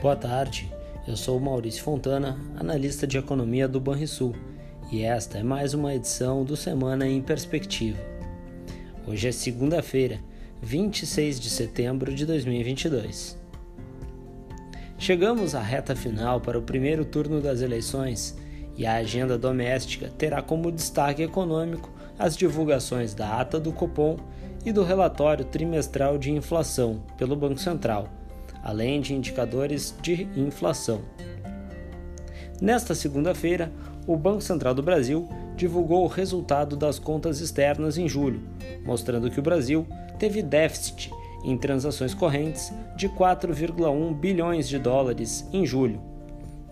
Boa tarde, eu sou Maurício Fontana, analista de economia do Banrisul, e esta é mais uma edição do Semana em Perspectiva. Hoje é segunda-feira, 26 de setembro de 2022. Chegamos à reta final para o primeiro turno das eleições e a agenda doméstica terá como destaque econômico as divulgações da ata do Copom e do relatório trimestral de inflação pelo Banco Central além de indicadores de inflação. Nesta segunda-feira, o Banco Central do Brasil divulgou o resultado das contas externas em julho, mostrando que o Brasil teve déficit em transações correntes de 4,1 bilhões de dólares em julho.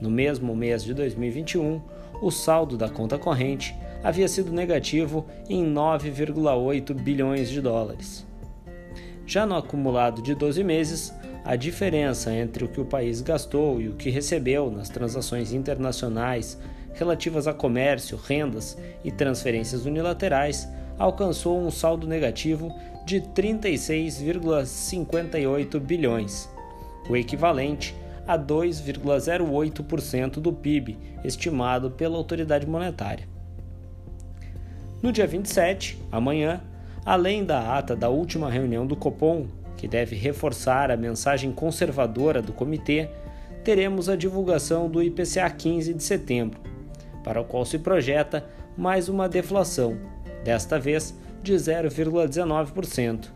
No mesmo mês de 2021, o saldo da conta corrente havia sido negativo em 9,8 bilhões de dólares. Já no acumulado de 12 meses, a diferença entre o que o país gastou e o que recebeu nas transações internacionais relativas a comércio, rendas e transferências unilaterais alcançou um saldo negativo de 36,58 bilhões, o equivalente a 2,08% do PIB estimado pela autoridade monetária. No dia 27, amanhã, além da ata da última reunião do Copom, que deve reforçar a mensagem conservadora do comitê, teremos a divulgação do IPCA 15 de setembro, para o qual se projeta mais uma deflação, desta vez de 0,19%,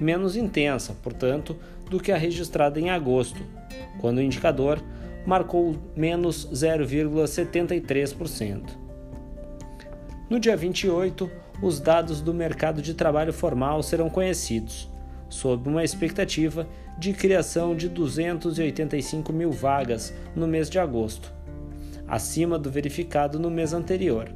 menos intensa, portanto, do que a registrada em agosto, quando o indicador marcou menos 0,73%. No dia 28, os dados do mercado de trabalho formal serão conhecidos sob uma expectativa de criação de 285 mil vagas no mês de agosto, acima do verificado no mês anterior.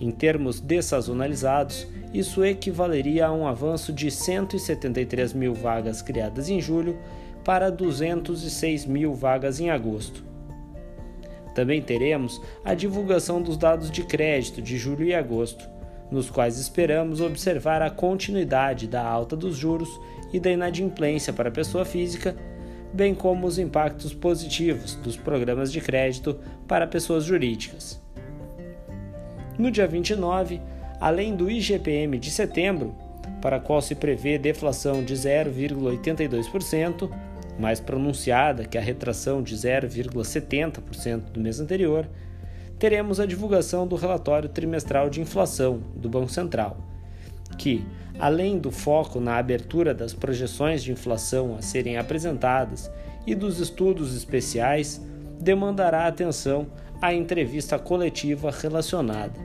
Em termos dessazonalizados, isso equivaleria a um avanço de 173 mil vagas criadas em julho para 206 mil vagas em agosto. Também teremos a divulgação dos dados de crédito de julho e agosto, nos quais esperamos observar a continuidade da alta dos juros e da inadimplência para a pessoa física, bem como os impactos positivos dos programas de crédito para pessoas jurídicas. No dia 29, além do IGPM de setembro, para qual se prevê deflação de 0,82%, mais pronunciada que a retração de 0,70% do mês anterior, teremos a divulgação do relatório trimestral de inflação do Banco Central, que, além do foco na abertura das projeções de inflação a serem apresentadas e dos estudos especiais, demandará atenção à entrevista coletiva relacionada.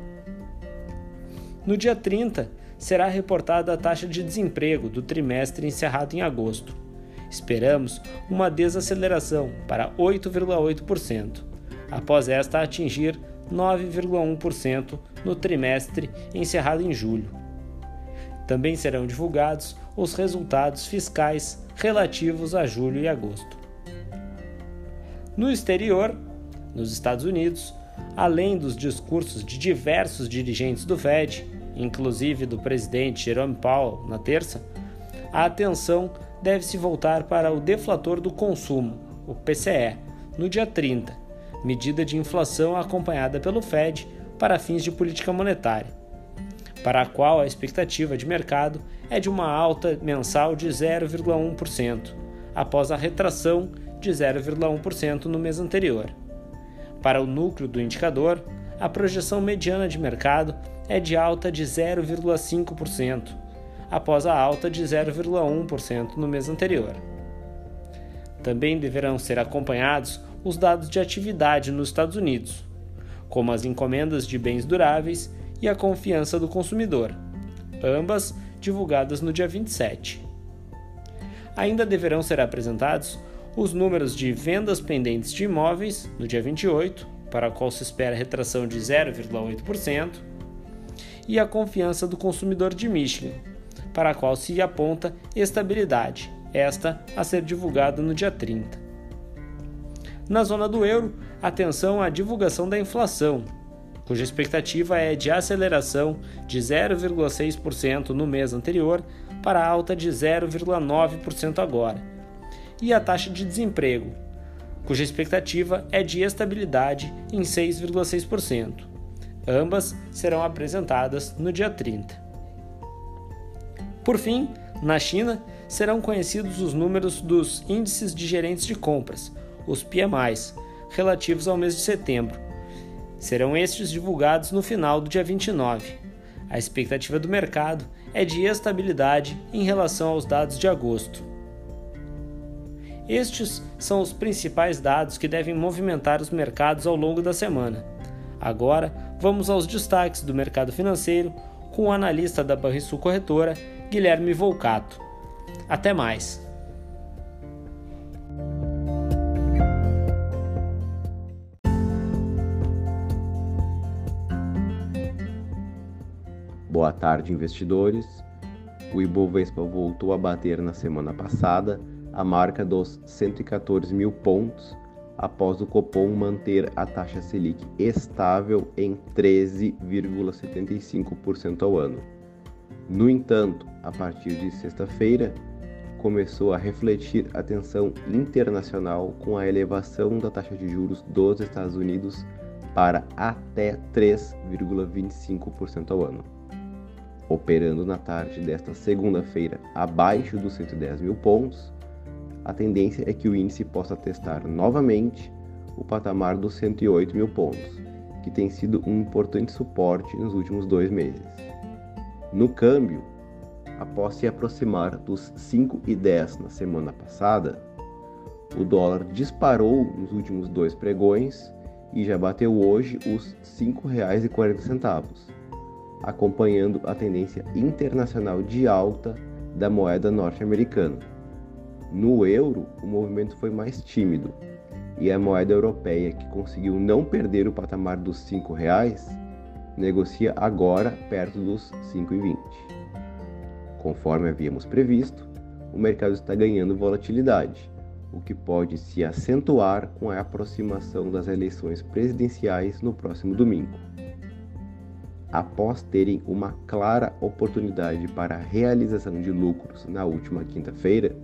No dia 30, será reportada a taxa de desemprego do trimestre encerrado em agosto. Esperamos uma desaceleração para 8,8% após esta atingir 9,1% no trimestre encerrado em julho. Também serão divulgados os resultados fiscais relativos a julho e agosto. No exterior, nos Estados Unidos, além dos discursos de diversos dirigentes do Fed, inclusive do presidente Jerome Powell na terça, a atenção deve se voltar para o deflator do consumo, o PCE, no dia 30, medida de inflação acompanhada pelo Fed para fins de política monetária, para a qual a expectativa de mercado é de uma alta mensal de 0,1%, após a retração de 0,1% no mês anterior. Para o núcleo do indicador, a projeção mediana de mercado é de alta de 0,5%, após a alta de 0,1% no mês anterior. Também deverão ser acompanhados os dados de atividade nos Estados Unidos, como as encomendas de bens duráveis e a confiança do consumidor, ambas divulgadas no dia 27. Ainda deverão ser apresentados os números de vendas pendentes de imóveis no dia 28, para a qual se espera retração de 0,8%, e a confiança do consumidor de Michigan, para a qual se aponta estabilidade, esta a ser divulgada no dia 30. Na zona do euro, atenção à divulgação da inflação, cuja expectativa é de aceleração de 0,6% no mês anterior para alta de 0,9% agora, e a taxa de desemprego, cuja expectativa é de estabilidade em 6,6%. Ambas serão apresentadas no dia 30. Por fim, na China, serão conhecidos os números dos índices de gerentes de compras, os PMIs, relativos ao mês de setembro. Serão estes divulgados no final do dia 29. A expectativa do mercado é de estabilidade em relação aos dados de agosto. Estes são os principais dados que devem movimentar os mercados ao longo da semana. Agora, vamos aos destaques do mercado financeiro com o analista da Banrisul Corretora, Guilherme Volcato. Até mais! Boa tarde, investidores. O Ibovespa voltou a bater na semana passada a marca dos 114 mil pontos após o Copom manter a taxa Selic estável em 13,75% ao ano. No entanto, a partir de sexta-feira, começou a refletir a tensão internacional com a elevação da taxa de juros dos Estados Unidos para até 3,25% ao ano. Operando na tarde desta segunda-feira abaixo dos 110 mil pontos, a tendência é que o índice possa testar novamente o patamar dos 108 mil pontos, que tem sido um importante suporte nos últimos dois meses. No câmbio, após se aproximar dos 5,10 na semana passada, o dólar disparou nos últimos dois pregões e já bateu hoje os R$ 5,40, acompanhando a tendência internacional de alta da moeda norte-americana. No euro, o movimento foi mais tímido e a moeda europeia, que conseguiu não perder o patamar dos R$ reais, negocia agora perto dos 5,20. Conforme havíamos previsto, o mercado está ganhando volatilidade, o que pode se acentuar com a aproximação das eleições presidenciais no próximo domingo. Após terem uma clara oportunidade para a realização de lucros na última quinta-feira,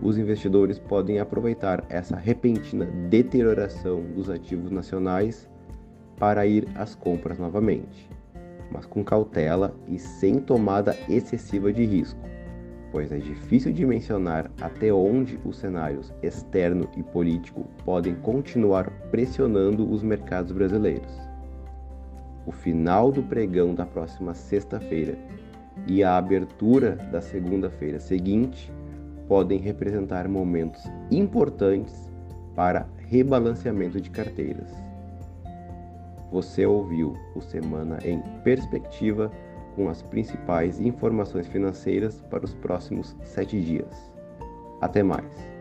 os investidores podem aproveitar essa repentina deterioração dos ativos nacionais para ir às compras novamente, mas com cautela e sem tomada excessiva de risco, pois é difícil de mencionar até onde os cenários externo e político podem continuar pressionando os mercados brasileiros. O final do pregão da próxima sexta-feira e a abertura da segunda-feira seguinte podem representar momentos importantes para rebalanceamento de carteiras. Você ouviu o Semana em Perspectiva com as principais informações financeiras para os próximos sete dias. Até mais!